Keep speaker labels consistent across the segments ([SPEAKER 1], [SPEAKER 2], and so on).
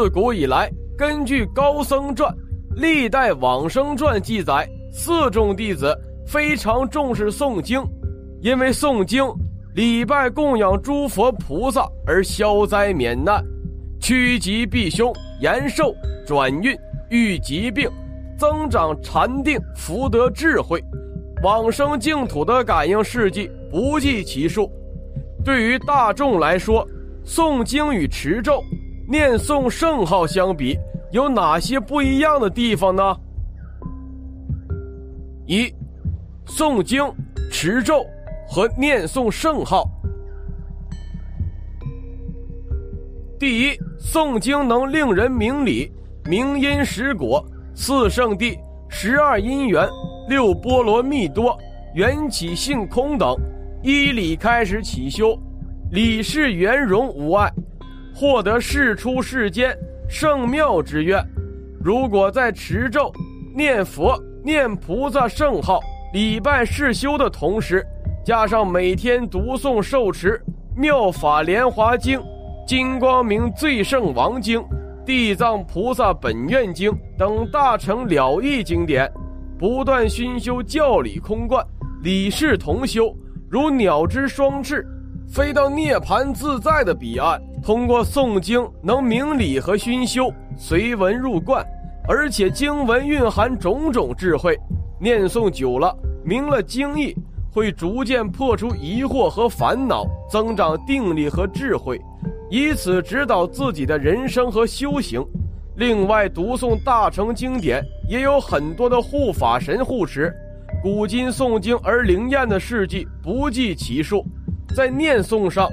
[SPEAKER 1] 自古以来，根据《高僧传》《历代往生传》记载，四众弟子非常重视诵经，因为诵经、礼拜、供养诸佛菩萨而消灾免难、趋吉避凶、延寿、转运、愈疾病、增长禅定、福德智慧、往生净土的感应事迹不计其数。对于大众来说，诵经与持咒、念诵圣号相比，有哪些不一样的地方呢？一、诵经、持咒和念诵圣号。第一，诵经能令人明理、明因实果，四圣谛、十二因缘、六波罗蜜多、缘起性空等，依理开始起修。理事圆融无碍，获得世出世间圣妙之愿。如果在持咒、念佛、念菩萨圣号、礼拜世修的同时，加上每天读诵受持《妙法莲华经》《金光明最胜王经》《地藏菩萨本愿经》等大乘了义经典，不断熏修教理空观，理事同修，如鸟之双翅。飞到涅盘自在的彼岸，通过诵经能明理和熏修，随文入观，而且经文蕴含种种智慧，念诵久了，明了经义，会逐渐破除疑惑和烦恼，增长定力和智慧，以此指导自己的人生和修行。另外，读诵大乘经典也有很多的护法神护持，古今诵经而灵验的事迹不计其数。在念诵上，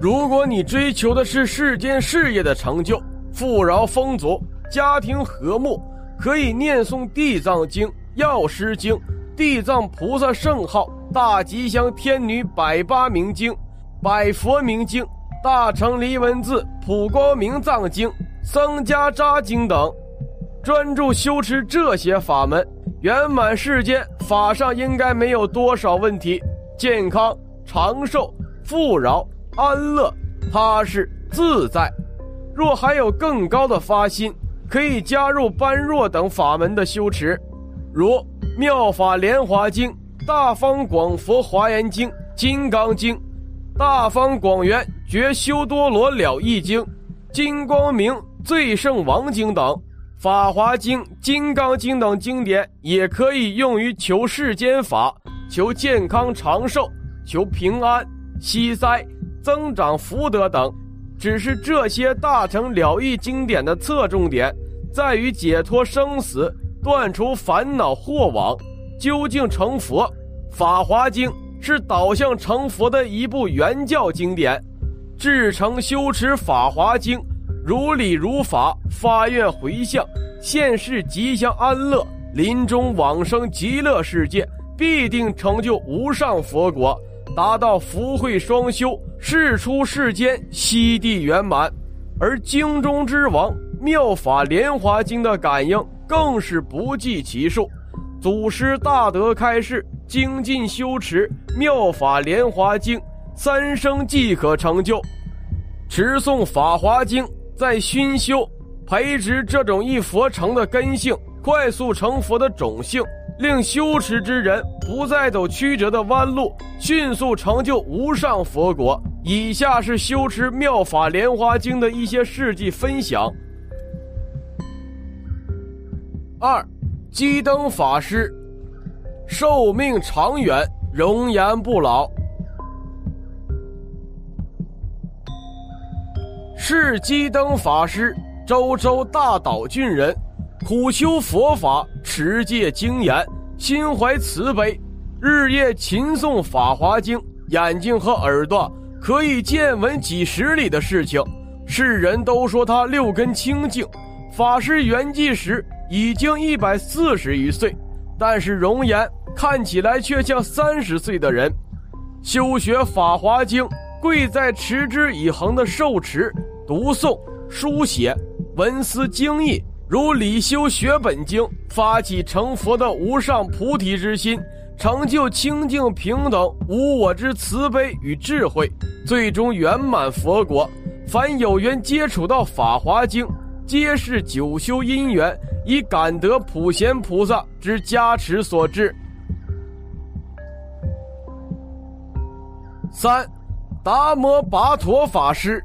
[SPEAKER 1] 如果你追求的是世间事业的成就、富饶丰足、家庭和睦，可以念诵《地藏经》《药师经》《地藏菩萨圣号》《大吉祥天女百八明经》《百佛明经》《大乘离文字普光明藏经》《僧伽扎经》等，专注修持这些法门，圆满世间法上应该没有多少问题，健康。长寿、富饶、安乐、踏实、自在。若还有更高的发心，可以加入般若等法门的修持，如《妙法莲华经》《大方广佛华严经》《金刚经》《大方广圆觉修多罗了义经》《金光明最胜王经》等，《法华经》《金刚经》等经典，也可以用于求世间法，求健康长寿。求平安、息灾、增长福德等，只是这些大乘了义经典的侧重点在于解脱生死、断除烦恼祸网、究竟成佛。《法华经》是导向成佛的一部原教经典，至诚修持《法华经》，如理如法，发愿回向，现世吉祥安乐，临终往生极乐世界，必定成就无上佛国。达到福慧双修，事出世间，悉地圆满。而经中之王《妙法莲华经》的感应更是不计其数。祖师大德开示，精进修持《妙法莲华经》，三生即可成就。持诵《法华经》，在熏修、培植这种一佛成的根性，快速成佛的种性。令修持之人不再走曲折的弯路，迅速成就无上佛果。以下是修持妙法莲华经的一些事迹分享。二，鸡灯法师，寿命长远，容颜不老，是鸡灯法师，周州大岛郡人。苦修佛法，持戒精严，心怀慈悲，日夜勤诵《法华经》，眼睛和耳朵可以见闻几十里的事情。世人都说他六根清净。法师圆寂时已经一百四十余岁，但是容颜看起来却像三十岁的人。修学《法华经》，贵在持之以恒的受持、读诵、书写、文思精义。如理修学本经，发起成佛的无上菩提之心，成就清净平等无我之慈悲与智慧，最终圆满佛果。凡有缘接触到《法华经》，皆是九修因缘，以感得普贤菩萨之加持所致。三，达摩跋陀法师。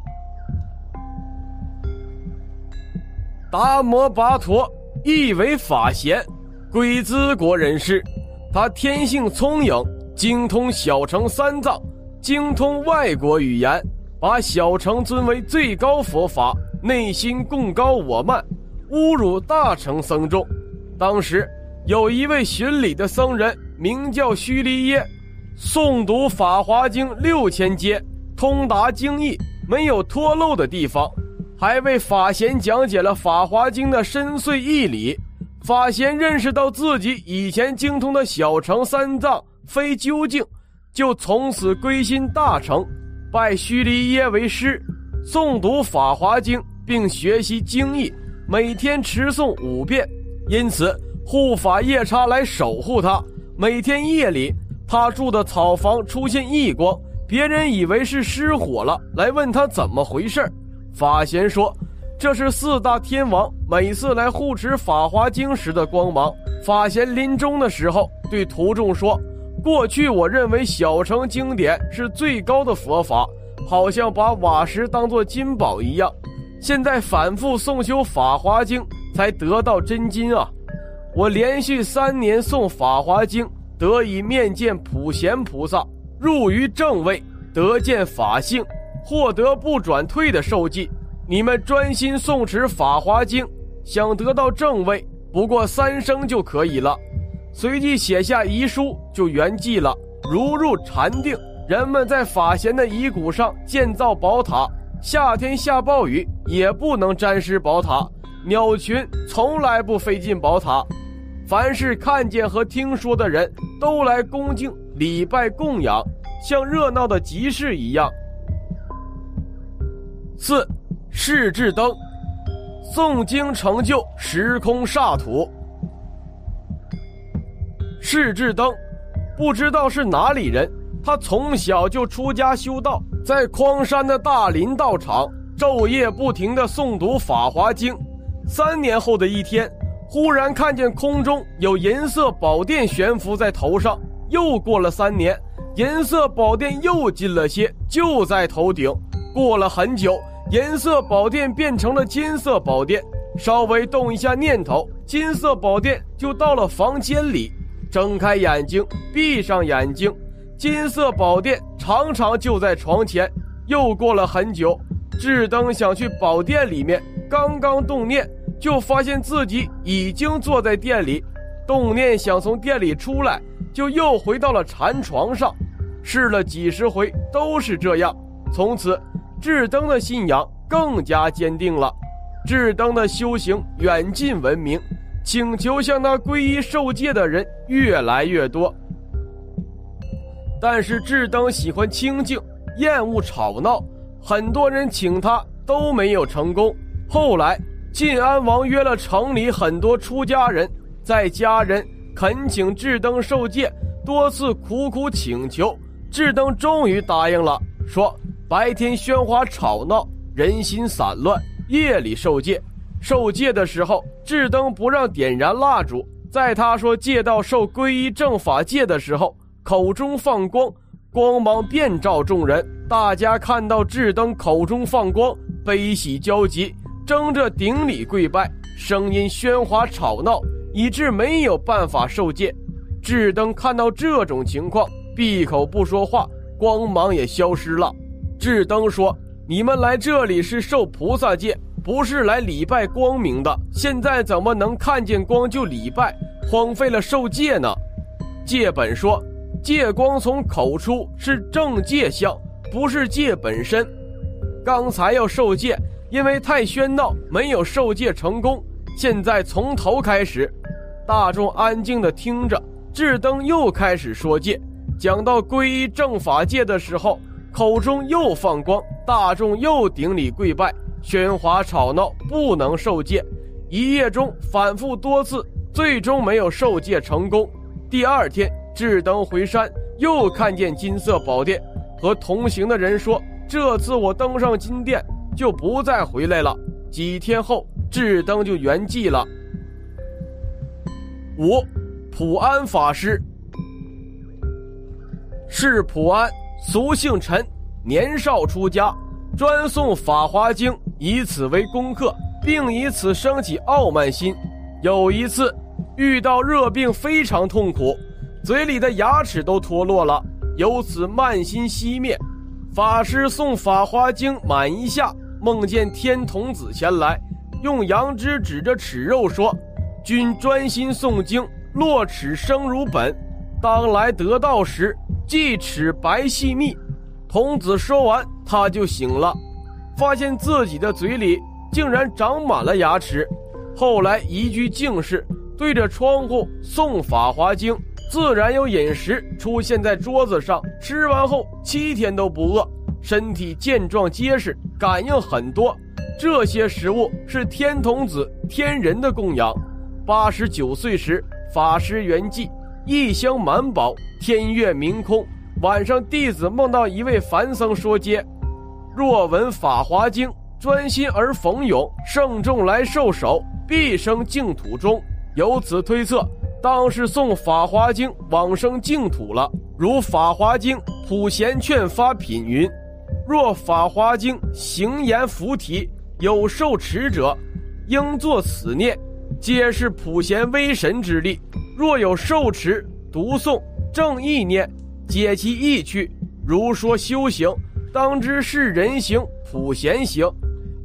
[SPEAKER 1] 达摩跋陀亦为法贤，归兹国人士。他天性聪颖，精通小乘三藏，精通外国语言，把小乘尊为最高佛法，内心贡高我慢，侮辱大乘僧众。当时有一位巡礼的僧人，名叫须离耶。诵读《法华经》六千阶，通达经义，没有脱漏的地方，还为法贤讲解了《法华经》的深邃义理。法贤认识到自己以前精通的小乘三藏非究竟，就从此归心大乘，拜须离耶为师，诵读《法华经》并学习经义，每天持诵五遍。因此，护法夜叉来守护他，每天夜里。他住的草房出现异光，别人以为是失火了，来问他怎么回事法贤说：“这是四大天王每次来护持《法华经》时的光芒。”法贤临终的时候对徒众说：“过去我认为小乘经典是最高的佛法，好像把瓦石当作金宝一样。现在反复诵修《法华经》，才得到真金啊！我连续三年诵《法华经》。”得以面见普贤菩萨，入于正位，得见法性，获得不转退的受记。你们专心诵持《法华经》，想得到正位，不过三生就可以了。随即写下遗书，就圆寂了。如入禅定，人们在法贤的遗骨上建造宝塔，夏天下暴雨也不能沾湿宝塔，鸟群从来不飞进宝塔。凡是看见和听说的人都来恭敬礼拜供养，像热闹的集市一样。四，世智灯，诵经成就时空煞土。世智灯，不知道是哪里人，他从小就出家修道，在匡山的大林道场昼夜不停的诵读《法华经》。三年后的一天。忽然看见空中有银色宝殿悬浮在头上，又过了三年，银色宝殿又近了些，就在头顶。过了很久，银色宝殿变成了金色宝殿，稍微动一下念头，金色宝殿就到了房间里。睁开眼睛，闭上眼睛，金色宝殿常常就在床前。又过了很久，智灯想去宝殿里面，刚刚动念。就发现自己已经坐在店里，动念想从店里出来，就又回到了禅床上。试了几十回都是这样。从此，智登的信仰更加坚定了。智登的修行远近闻名，请求向他皈依受戒的人越来越多。但是智登喜欢清静，厌恶吵闹，很多人请他都没有成功。后来。晋安王约了城里很多出家人，在家人恳请智登受戒，多次苦苦请求，智登终于答应了，说白天喧哗吵闹，人心散乱，夜里受戒。受戒的时候，智灯不让点燃蜡烛，在他说戒到受皈依正法戒的时候，口中放光，光芒遍照众人，大家看到智灯口中放光，悲喜交集。争着顶礼跪拜，声音喧哗吵闹，以致没有办法受戒。智灯看到这种情况，闭口不说话，光芒也消失了。智灯说：“你们来这里是受菩萨戒，不是来礼拜光明的。现在怎么能看见光就礼拜，荒废了受戒呢？”戒本说：“戒光从口出是正戒相，不是戒本身。刚才要受戒。”因为太喧闹，没有受戒成功。现在从头开始，大众安静地听着。智灯又开始说戒，讲到皈依正法戒的时候，口中又放光，大众又顶礼跪拜，喧哗吵闹，不能受戒。一夜中反复多次，最终没有受戒成功。第二天，智灯回山，又看见金色宝殿，和同行的人说：“这次我登上金殿。”就不再回来了。几天后，智登就圆寂了。五，普安法师，是普安，俗姓陈，年少出家，专诵《法华经》，以此为功课，并以此升起傲慢心。有一次，遇到热病，非常痛苦，嘴里的牙齿都脱落了，由此慢心熄灭。法师诵《法华经》满一下，梦见天童子前来，用羊脂指着齿肉说：“君专心诵经，落齿生如本，当来得道时，即齿白细密。”童子说完，他就醒了，发现自己的嘴里竟然长满了牙齿。后来一具净室，对着窗户诵《法华经》。自然有饮食出现在桌子上，吃完后七天都不饿，身体健壮结实，感应很多。这些食物是天童子天人的供养。八十九岁时，法师圆寂，一香满宝，天月明空。晚上，弟子梦到一位凡僧说：“接，若闻法华经，专心而逢永，圣众来受守，必生净土中。”由此推测。当是诵《法华经》往生净土了。如《法华经》普贤劝发品云：“若《法华经》行言菩提有受持者，应作此念，皆是普贤威神之力。若有受持读诵正意念，解其意趣。如说修行，当知是人行普贤行，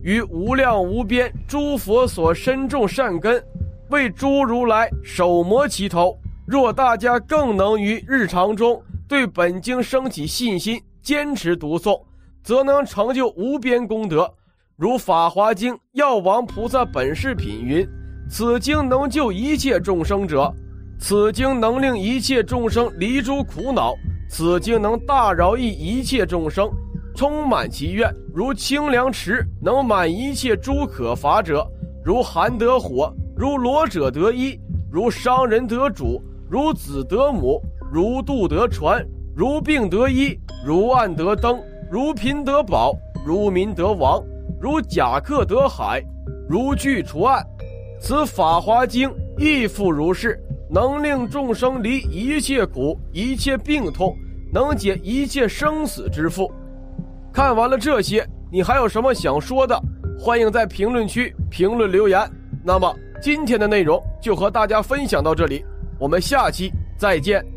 [SPEAKER 1] 于无量无边诸佛所深种善根。”为诸如来手磨其头。若大家更能于日常中对本经升起信心，坚持读诵，则能成就无边功德。如《法华经》药王菩萨本事品云：“此经能救一切众生者，此经能令一切众生离诸苦恼，此经能大饶益一切众生，充满其愿。如清凉池能满一切诸可乏者，如寒得火。”如罗者得衣，如商人得主，如子得母，如渡得船，如病得医，如暗得灯，如贫得宝，如民得王，如甲客得海，如炬除暗。此法华经亦复如是，能令众生离一切苦、一切病痛，能解一切生死之缚。看完了这些，你还有什么想说的？欢迎在评论区评论留言。那么。今天的内容就和大家分享到这里，我们下期再见。